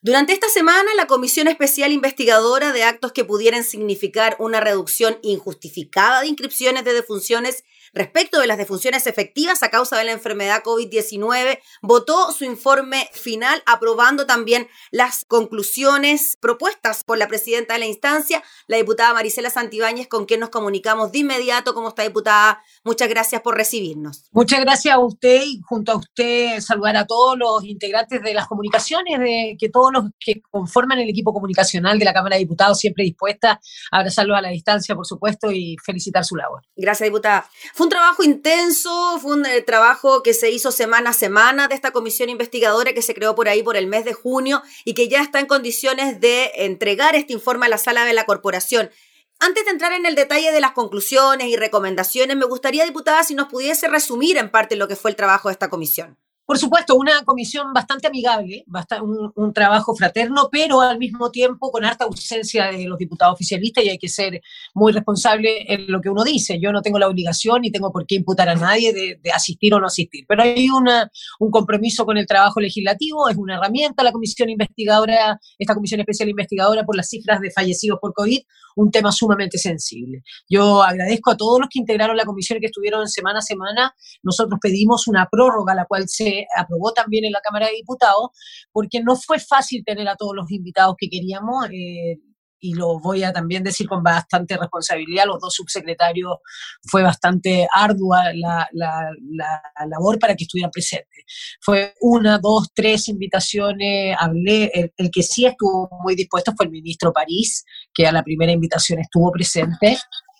Durante esta semana, la Comisión Especial Investigadora de Actos que pudieran significar una reducción injustificada de inscripciones de defunciones respecto de las defunciones efectivas a causa de la enfermedad COVID-19, votó su informe final aprobando también las conclusiones propuestas por la presidenta de la instancia, la diputada Marisela Santibáñez, con quien nos comunicamos de inmediato. ¿Cómo está, diputada? Muchas gracias por recibirnos. Muchas gracias a usted y junto a usted saludar a todos los integrantes de las comunicaciones, de que todos los que conforman el equipo comunicacional de la Cámara de Diputados, siempre dispuesta a abrazarlos a la distancia, por supuesto, y felicitar su labor. Gracias, diputada. Fue un trabajo intenso, fue un eh, trabajo que se hizo semana a semana de esta comisión investigadora que se creó por ahí por el mes de junio y que ya está en condiciones de entregar este informe a la sala de la corporación. Antes de entrar en el detalle de las conclusiones y recomendaciones, me gustaría, diputada, si nos pudiese resumir en parte lo que fue el trabajo de esta comisión. Por supuesto, una comisión bastante amigable, un, un, trabajo fraterno, pero al mismo tiempo con harta ausencia de los diputados oficialistas y hay que ser muy responsable en lo que uno dice. Yo no tengo la obligación ni tengo por qué imputar a nadie de, de asistir o no asistir, pero hay una, un compromiso con el trabajo legislativo, es una herramienta la comisión investigadora, esta comisión especial investigadora por las cifras de fallecidos por COVID, un tema sumamente sensible. Yo agradezco a todos los que integraron la comisión y que estuvieron semana a semana. Nosotros pedimos una prórroga, la cual se aprobó también en la Cámara de Diputados, porque no fue fácil tener a todos los invitados que queríamos. Eh, y lo voy a también decir con bastante responsabilidad, los dos subsecretarios, fue bastante ardua la, la, la, labor para que estuvieran presentes. Fue una, dos, tres invitaciones, hablé, el, el, que sí estuvo muy dispuesto fue el ministro París, que a la primera invitación estuvo presente,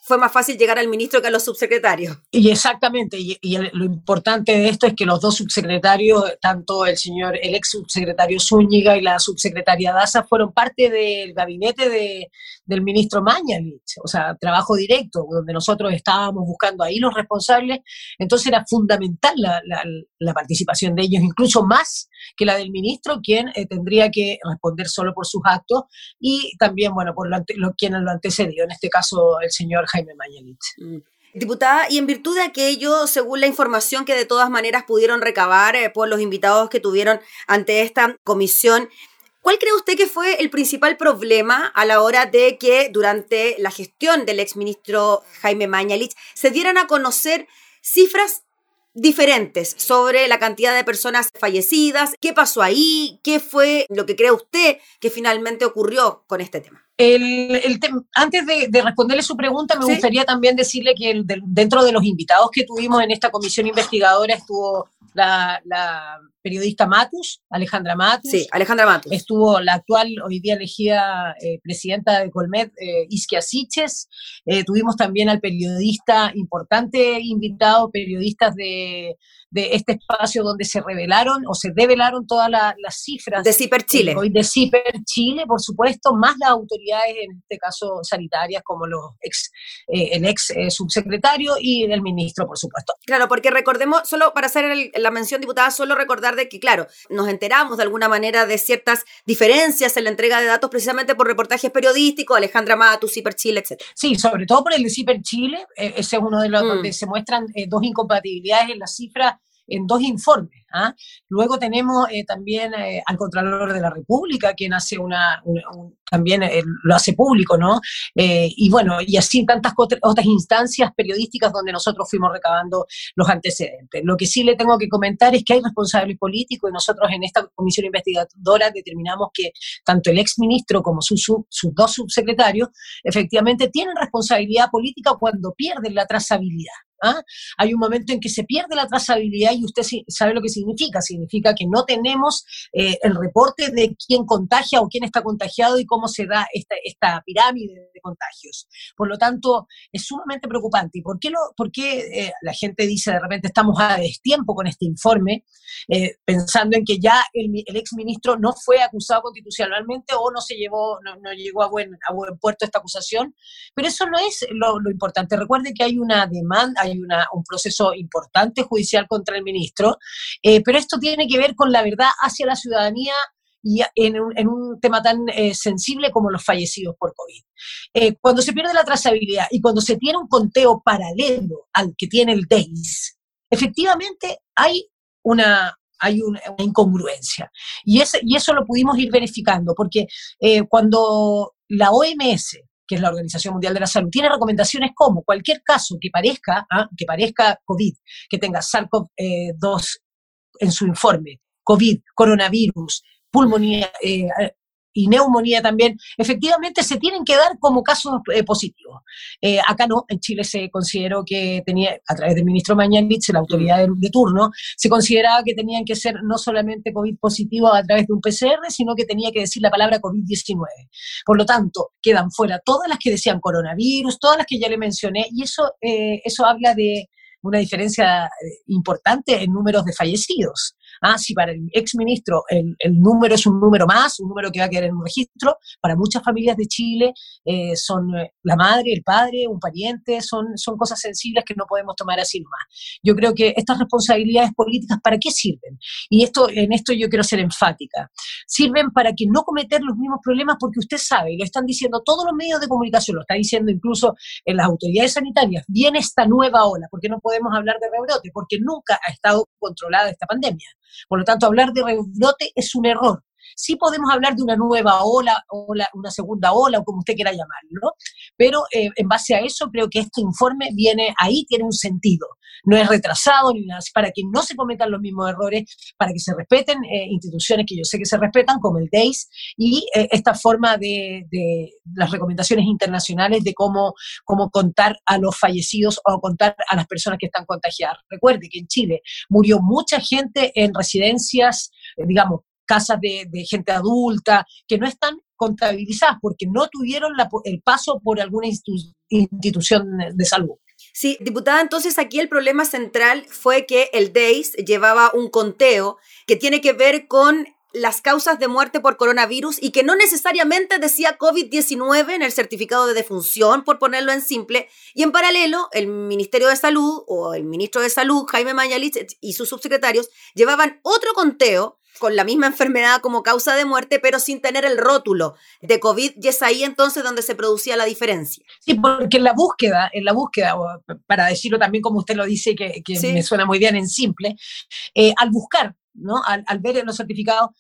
fue más fácil llegar al ministro que a los subsecretarios. Y exactamente, y, y el, lo importante de esto es que los dos subsecretarios, tanto el señor, el ex subsecretario Zúñiga y la subsecretaria Daza, fueron parte del gabinete de, del ministro Mañalich, o sea, trabajo directo, donde nosotros estábamos buscando ahí los responsables, entonces era fundamental la, la, la participación de ellos, incluso más que la del ministro, quien eh, tendría que responder solo por sus actos, y también, bueno, por lo, lo, quien lo antecedió, en este caso el señor Jaime Mañalich. Mm. Diputada, y en virtud de aquello, según la información que de todas maneras pudieron recabar eh, por los invitados que tuvieron ante esta comisión, ¿Cuál cree usted que fue el principal problema a la hora de que durante la gestión del exministro Jaime Mañalich se dieran a conocer cifras diferentes sobre la cantidad de personas fallecidas? ¿Qué pasó ahí? ¿Qué fue lo que cree usted que finalmente ocurrió con este tema? El, el antes de, de, responderle su pregunta, me ¿Sí? gustaría también decirle que el, de, dentro de los invitados que tuvimos en esta comisión investigadora estuvo la, la, periodista Matus, Alejandra Matus. Sí, Alejandra Matus. Estuvo la actual, hoy día elegida eh, presidenta de Colmet, eh, Isquia Siches. Eh, tuvimos también al periodista importante invitado, periodistas de, de, este espacio donde se revelaron o se develaron todas la, las cifras. De CIPER Chile. Hoy de CIPER Chile, por supuesto, más las autoridades, en este caso sanitarias, como los ex, el ex subsecretario y el ministro, por supuesto. Claro, porque recordemos, solo para hacer el, la mención, diputada, solo recordar de que, claro, nos enteramos de alguna manera de ciertas diferencias en la entrega de datos precisamente por reportajes periodísticos, Alejandra Matus, Ciper Chile, etc. Sí, sobre todo por el de Ciper Chile, eh, ese es uno de los mm. donde se muestran eh, dos incompatibilidades en las cifras en dos informes. ¿ah? Luego tenemos eh, también eh, al Contralor de la República, quien hace una, una un, también eh, lo hace público, ¿no? y bueno, y así tantas otras instancias periodísticas donde nosotros fuimos recabando los antecedentes. Lo que sí le tengo que comentar es que hay responsables políticos y nosotros en esta comisión investigadora determinamos que tanto el exministro como sus su, su dos subsecretarios efectivamente tienen responsabilidad política cuando pierden la trazabilidad. ¿Ah? Hay un momento en que se pierde la trazabilidad y usted sabe lo que significa. Significa que no tenemos eh, el reporte de quién contagia o quién está contagiado y cómo se da esta, esta pirámide de contagios. Por lo tanto, es sumamente preocupante. ¿Y por qué, lo, por qué eh, la gente dice de repente estamos a destiempo con este informe, eh, pensando en que ya el, el ex ministro no fue acusado constitucionalmente o no se llevó, no, no llegó a buen, a buen puerto esta acusación? Pero eso no es lo, lo importante. Recuerde que hay una demanda, hay un proceso importante judicial contra el ministro, eh, pero esto tiene que ver con la verdad hacia la ciudadanía y en un, tema tan eh, sensible como los fallecidos por COVID. Eh, cuando se pierde la trazabilidad y cuando se tiene un conteo paralelo al que tiene el DEIS, efectivamente hay una, hay una, incongruencia. Y, ese, y eso lo pudimos ir verificando, porque cuando la OMS, que es la Organización Mundial de la Salud, tiene recomendaciones como cualquier caso que parezca, ¿ah? que parezca COVID, que tenga SARS-CoV-2 eh, en su informe, COVID, coronavirus, pulmonía, eh, y neumonía también, efectivamente se tienen que dar como casos eh, positivos. Eh, acá no, en Chile se consideró que tenía, a través del ministro Mañanich, la autoridad de, turno, se consideraba que tenían que ser no solamente COVID positivo a través de un PCR, sino que tenía que decir la palabra COVID-19. Por lo tanto, quedan fuera todas las que decían coronavirus, todas las que ya le mencioné, y eso, eh, eso habla de una diferencia importante en números de fallecidos. Ah, si para el exministro el, el número es un número más, un número que va a quedar en un registro, para muchas familias de Chile eh, son eh, la madre, el padre, un pariente, son, son cosas sensibles que no podemos tomar así nomás. Yo creo que estas responsabilidades políticas, ¿para qué sirven? Y esto, en esto yo quiero ser enfática. Sirven para que no cometer los mismos problemas porque usted sabe, y lo están diciendo todos los medios de comunicación, lo está diciendo incluso en las autoridades sanitarias, viene esta nueva ola, porque no podemos hablar de rebrote, porque nunca ha estado controlada esta pandemia. Por lo tanto, hablar de rebrote es un error. Sí podemos hablar de una nueva ola, ola una segunda ola, o como usted quiera llamarlo, pero eh, en base a eso creo que este informe viene ahí, tiene un sentido. No es retrasado ni nada, para que no se cometan los mismos errores, para que se respeten eh, instituciones que yo sé que se respetan, como el DEIS, y eh, esta forma de, de, las recomendaciones internacionales de cómo, cómo contar a los fallecidos o contar a las personas que están contagiadas. Recuerde que en Chile murió mucha gente en residencias, digamos, casas de, gente adulta, que no están contabilizadas porque no tuvieron el paso por alguna institución de salud. Sí, diputada, entonces aquí el problema central fue que el DEIS llevaba un conteo que tiene que ver con las causas de muerte por coronavirus y que no necesariamente decía COVID-19 en el certificado de defunción, por ponerlo en simple, y en paralelo el Ministerio de Salud o el ministro de Salud, Jaime Mañalich, y sus subsecretarios llevaban otro conteo con la misma enfermedad como causa de muerte, pero sin tener el rótulo de COVID, y es ahí entonces donde se producía la diferencia. Sí, porque en la búsqueda, en la búsqueda, para decirlo también como usted lo dice, que, me suena muy bien en simple, eh, al buscar, ¿no? Al, al ver en los certificados,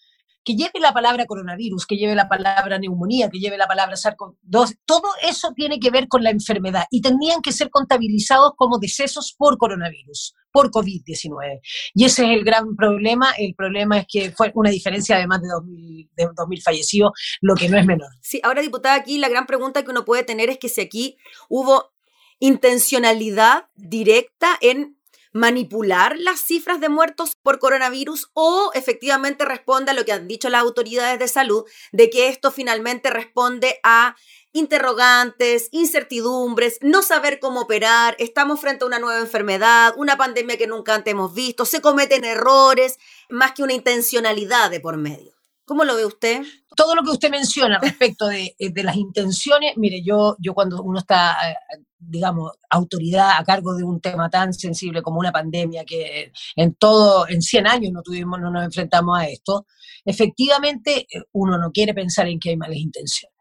que lleve la palabra coronavirus, que lleve la palabra neumonía, que lleve la palabra SARS-CoV-2, todo eso tiene que ver con la enfermedad y tenían que ser contabilizados como decesos por coronavirus, por COVID-19. Y ese es el gran problema. El problema es que fue una diferencia de más de 2.000, de 2000 fallecidos, lo que no es menor. Sí, ahora diputada, aquí la gran pregunta que uno puede tener es que si aquí hubo intencionalidad directa en manipular las cifras de muertos por coronavirus o efectivamente responde a lo que han dicho las autoridades de salud, de que esto finalmente responde a interrogantes, incertidumbres, no saber cómo operar, estamos frente a una nueva enfermedad, una pandemia que nunca antes hemos visto, se cometen errores, más que una intencionalidad de por medio. ¿Cómo lo ve usted? Todo lo que usted menciona respecto de, de las intenciones, mire, yo, yo cuando uno está eh, digamos, autoridad a cargo de un tema tan sensible como una pandemia que en todo, en 100 años no tuvimos, no nos enfrentamos a esto, efectivamente eh, uno no quiere pensar en que hay malas intenciones.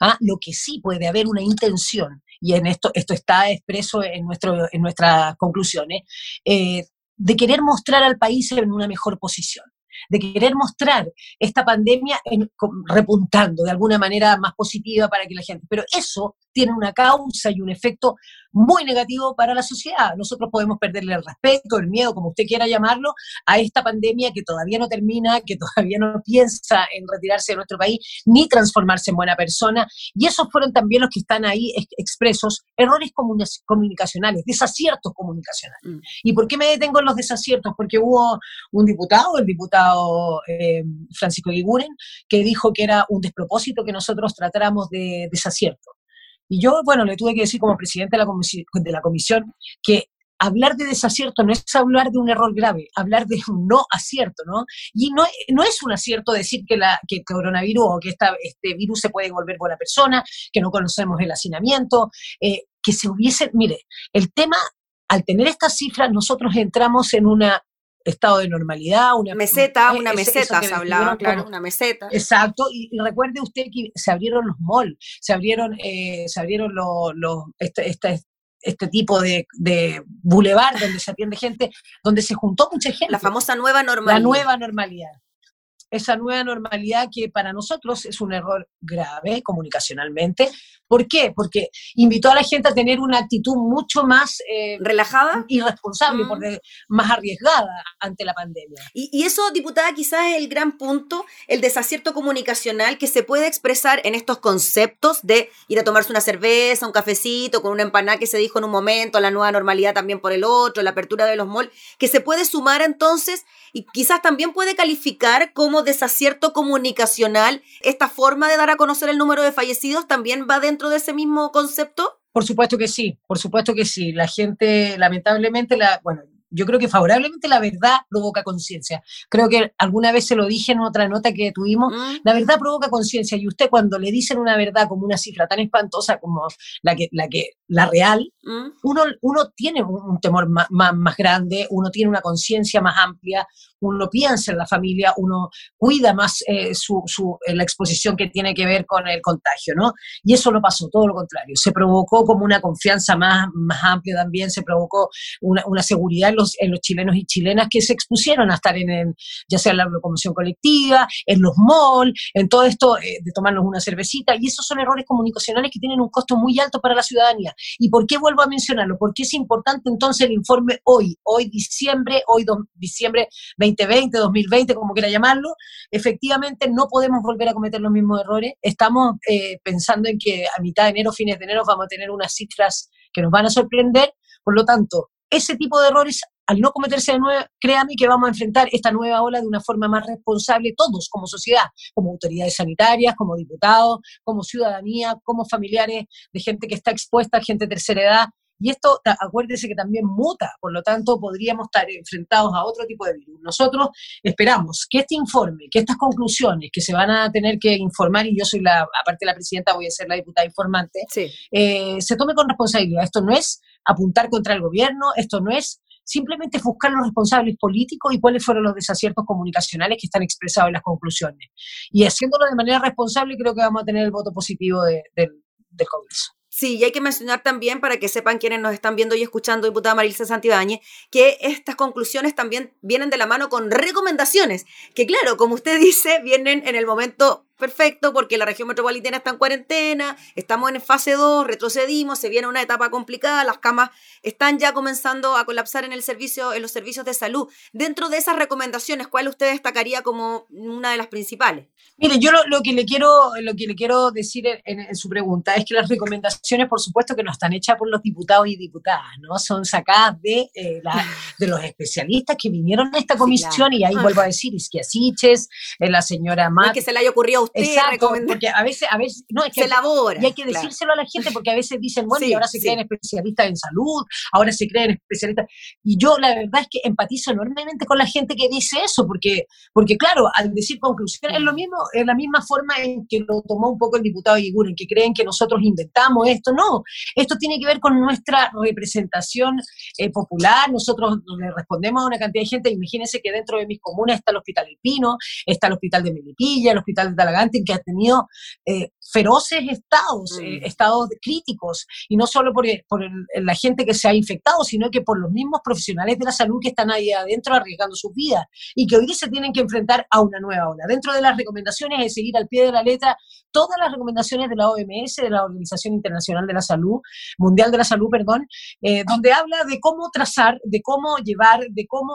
¿ah? Lo que sí puede haber una intención, y en esto, esto está expreso en, nuestro, en nuestras conclusiones, eh, de querer mostrar al país en una mejor posición de querer mostrar esta pandemia repuntando de alguna manera más positiva para que la gente. Pero eso tiene una causa y un efecto muy negativo para la sociedad. Nosotros podemos perderle el respeto, el miedo, como usted quiera llamarlo, a esta pandemia que todavía no termina, que todavía no piensa en retirarse de nuestro país, ni transformarse en buena persona. Y esos fueron también los que están ahí expresos, errores comunicacionales, desaciertos comunicacionales. Mm. ¿Y por qué me detengo en los desaciertos? Porque hubo un diputado, el diputado eh, Francisco Guiguren, que dijo que era un despropósito que nosotros tratáramos de desacierto. Y yo, bueno, le tuve que decir como presidente de la, comisión, de la comisión que hablar de desacierto no es hablar de un error grave, hablar de un no acierto, ¿no? Y no, no es un acierto decir que, la, que el coronavirus o que esta, este virus se puede volver buena persona, que no conocemos el hacinamiento, eh, que se hubiese, mire, el tema, al tener estas cifras, nosotros entramos en una estado de normalidad, una meseta, una meseta se hablaba, claro, una meseta. Exacto, y, recuerde usted que se abrieron los malls, se abrieron, eh, se abrieron los, los esta, este tipo de, de bulevar donde se atiende gente, donde se juntó mucha gente. La famosa nueva normalidad. La nueva normalidad esa nueva normalidad que para nosotros es un error grave comunicacionalmente. ¿Por qué? Porque invitó a la gente a tener una actitud mucho más eh, relajada y responsable, mm. más arriesgada ante la pandemia. Y, eso, diputada, quizás es el gran punto, el desacierto comunicacional que se puede expresar en estos conceptos de ir a tomarse una cerveza, un cafecito, con una empanada que se dijo en un momento, la nueva normalidad también por el otro, la apertura de los malls, que se puede sumar entonces y quizás también puede calificar como desacierto comunicacional. ¿Esta forma de dar a conocer el número de fallecidos también va dentro de ese mismo concepto? Por supuesto que sí, por supuesto que sí. La gente, lamentablemente, la, bueno, yo creo que favorablemente la verdad provoca conciencia. Creo que alguna vez se lo dije en otra nota que tuvimos, mm. la verdad provoca conciencia y usted cuando le dicen una verdad como una cifra tan espantosa como la que la, que, la real, mm. uno, uno tiene un, temor más, más, grande, uno tiene una conciencia más amplia, uno piensa en la familia, uno cuida más eh, su, su, eh, la exposición que tiene que ver con el contagio, ¿no? Y eso lo pasó, todo lo contrario. Se provocó como una confianza más, más amplia también, se provocó una, una seguridad en los, en los chilenos y chilenas que se expusieron a estar en, ya sea en la locomoción colectiva, en los malls, en todo esto eh, de tomarnos una cervecita, y esos son errores comunicacionales que tienen un costo muy alto para la ciudadanía. ¿Y por qué vuelvo a mencionarlo? Porque es importante entonces el informe hoy, hoy diciembre, hoy diciembre 2020, 2020, como quiera llamarlo, efectivamente no podemos volver a cometer los mismos errores. Estamos eh, pensando en que a mitad de enero, fines de enero, vamos a tener unas cifras que nos van a sorprender. Por lo tanto, ese tipo de errores, al no cometerse de nuevo, créame que vamos a enfrentar esta nueva ola de una forma más responsable todos como sociedad, como autoridades sanitarias, como diputados, como ciudadanía, como familiares de gente que está expuesta, gente de tercera edad, y esto, acuérdese que también muta, por lo tanto podríamos estar enfrentados a otro tipo de virus. Nosotros esperamos que este informe, que estas conclusiones que se van a tener que informar, y yo soy la, aparte de la presidenta, voy a ser la diputada informante, eh, se tome con responsabilidad. Esto no es apuntar contra el gobierno, esto no es simplemente buscar los responsables políticos y cuáles fueron los desaciertos comunicacionales que están expresados en las conclusiones. Y haciéndolo de manera responsable, creo que vamos a tener el voto positivo del Congreso. Sí, y hay que mencionar también, para que sepan quienes nos están viendo y escuchando, diputada Marilisa Santibáñez, que estas conclusiones también vienen de la mano con recomendaciones, que claro, como usted dice, vienen en el momento perfecto porque la región metropolitana está en cuarentena, estamos en fase 2, retrocedimos, se viene una etapa complicada, las camas están ya comenzando a colapsar en el servicio en los servicios de salud. Dentro de esas recomendaciones, ¿cuál usted destacaría como una de las principales? Mire, yo lo, que le quiero lo que le quiero decir en, su pregunta es que las recomendaciones, por supuesto, que no están hechas por los diputados y diputadas, ¿no? Son sacadas de, eh, de los especialistas que vinieron a esta comisión y ahí vuelvo a decir, Isquiasiches, eh, la señora Mac. que se le haya ocurrido Exacto, porque a veces, a veces, no, es que se elabora. Y hay que decírselo a la gente porque a veces dicen, bueno, y ahora se creen especialistas en salud, ahora se creen especialistas. Y yo la verdad es que empatizo enormemente con la gente que dice eso, porque, porque claro, al decir conclusión es lo mismo, es la misma forma en que lo tomó un poco el diputado Iguren, que creen que nosotros inventamos esto. No, esto tiene que ver con nuestra representación eh, popular. Nosotros le respondemos a una cantidad de gente. Imagínense que dentro de mis comunas está el Hospital El Pino, está el Hospital de Melipilla, el Hospital de Talagante que ha tenido eh, feroces estados, eh, mm. estados críticos, y no solo por, por la gente que se ha infectado, sino que por los mismos profesionales de la salud que están ahí adentro arriesgando sus vidas y que hoy se tienen que enfrentar a una nueva ola. Dentro de las recomendaciones es seguir al pie de la letra todas las recomendaciones de la OMS, de la Organización Internacional de la Salud, Mundial de la Salud, perdón, eh, donde habla de cómo trazar, de cómo llevar, de cómo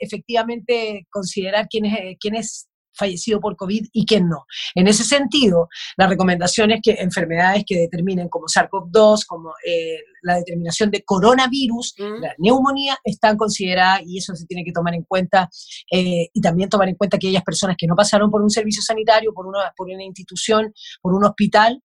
efectivamente considerar quién es, quién es fallecido por COVID y quién no. En ese sentido, la recomendación es que enfermedades que determinen como SARS-CoV-2, como eh, la determinación de coronavirus, mm. la neumonía, están consideradas y eso se tiene que tomar en cuenta eh, y también tomar en cuenta que aquellas personas que no pasaron por un servicio sanitario, por una, por una institución, por un hospital,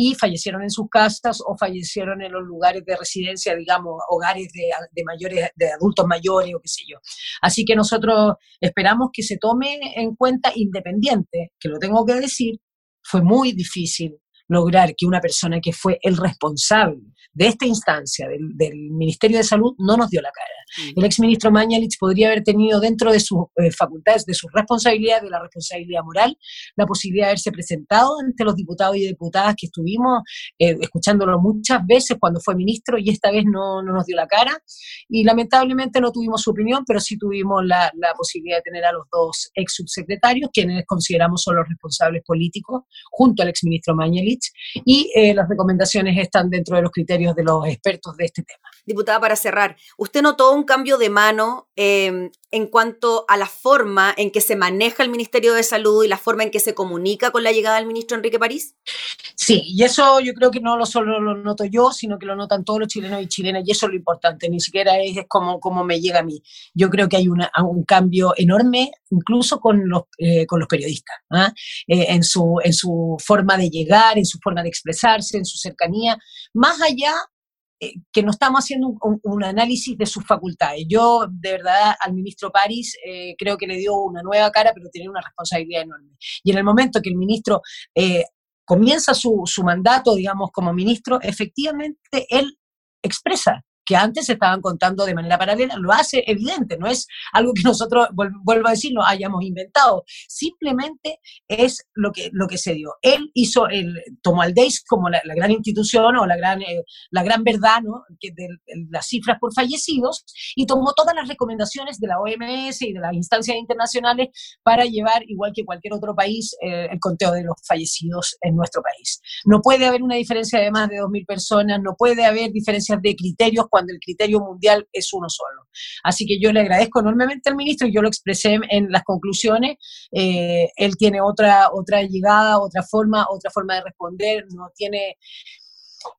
y fallecieron en sus casas o fallecieron en los lugares de residencia, digamos, hogares de, mayores, de adultos mayores o qué sé yo. Así que nosotros esperamos que se tome en cuenta independiente, que lo tengo que decir, fue muy difícil lograr que una persona que fue el responsable de esta instancia del, Ministerio de Salud no nos dio la cara. El exministro Mañalich podría haber tenido dentro de sus eh, facultades, de sus responsabilidades, de la responsabilidad moral, la posibilidad de haberse presentado ante los diputados y diputadas que estuvimos eh, escuchándolo muchas veces cuando fue ministro y esta vez no, nos dio la cara. Y lamentablemente no tuvimos su opinión, pero sí tuvimos la, posibilidad de tener a los dos ex subsecretarios, quienes consideramos son los responsables políticos, junto al exministro Mañalich, y eh, las recomendaciones están dentro de los criterios de los expertos de este tema. Diputada, para cerrar, ¿usted notó un cambio de mano em, en cuanto a la forma en que se maneja el Ministerio de Salud y la forma en que se comunica con la llegada del ministro Enrique París? Sí, y eso yo creo que no lo solo lo noto yo, sino que lo notan todos los chilenos y chilenas, y eso es lo importante, ni siquiera es, como, como me llega a mí. Yo creo que hay una, un cambio enorme, incluso con los, eh, con los periodistas, ¿ah? eh, en, su, en su forma de llegar, en su forma de expresarse, en su cercanía, más allá eh, que no estamos haciendo un, análisis de sus facultades. Yo, de verdad, al ministro París eh, creo que le dio una nueva cara, pero tiene una responsabilidad enorme. Y en el momento que el ministro eh, comienza su, su mandato, digamos, como ministro, efectivamente él expresa que antes se estaban contando de manera paralela, lo hace evidente, no es algo que nosotros, vuelvo a decir, no hayamos inventado, simplemente es lo que, lo que se dio. Él hizo, el, tomó al DEIS como la, gran institución o la gran, eh, la gran verdad ¿no? que de, las cifras por fallecidos y tomó todas las recomendaciones de la OMS y de las instancias internacionales para llevar, igual que cualquier otro país, eh, el conteo de los fallecidos en nuestro país. No puede haber una diferencia de más de 2.000 personas, no puede haber diferencias de criterios cuando el criterio mundial es uno solo. Así que yo le agradezco enormemente al ministro y yo lo expresé en las conclusiones. Eh, él tiene otra, otra llegada, otra forma, otra forma de responder, no tiene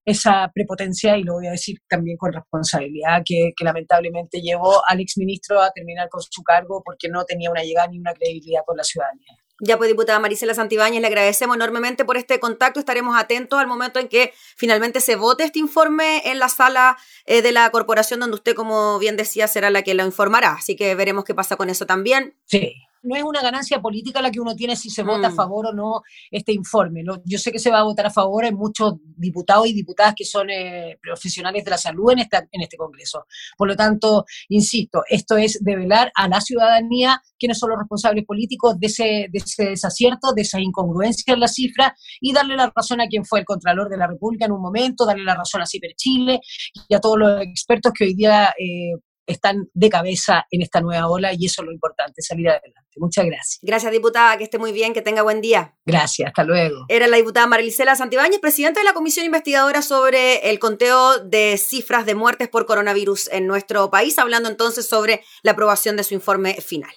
esa prepotencia, y lo voy a decir también con responsabilidad, que, que, lamentablemente llevó al exministro a terminar con su cargo porque no tenía una llegada ni una credibilidad con la ciudadanía. Ya pues, diputada Marisela Santibáñez, le agradecemos enormemente por este contacto. Estaremos atentos al momento en que finalmente se vote este informe en la sala eh, de la corporación, donde usted, como bien decía, será la que lo informará. Así que veremos qué pasa con eso también. Sí no es una ganancia política la que uno tiene si se vota a mm. favor o no este informe. Yo sé que se va a votar a favor, hay muchos diputados y diputadas que son eh, profesionales de la salud en, esta, en este Congreso. Por lo tanto, insisto, esto es develar a la ciudadanía quiénes son los responsables políticos de ese, de ese desacierto, de esa incongruencia en la cifra y darle la razón a quien fue el Contralor de la República en un momento, darle la razón a Ciper Chile y a todos los expertos que hoy día eh, están de cabeza en esta nueva ola y eso es lo importante, salir adelante. Muchas gracias. Gracias, diputada, que esté muy bien, que tenga buen día. Gracias, hasta luego. Era la diputada Marilicela Santibáñez, presidenta de la Comisión Investigadora sobre el conteo de cifras de muertes por coronavirus en nuestro país, hablando entonces sobre la aprobación de su informe final.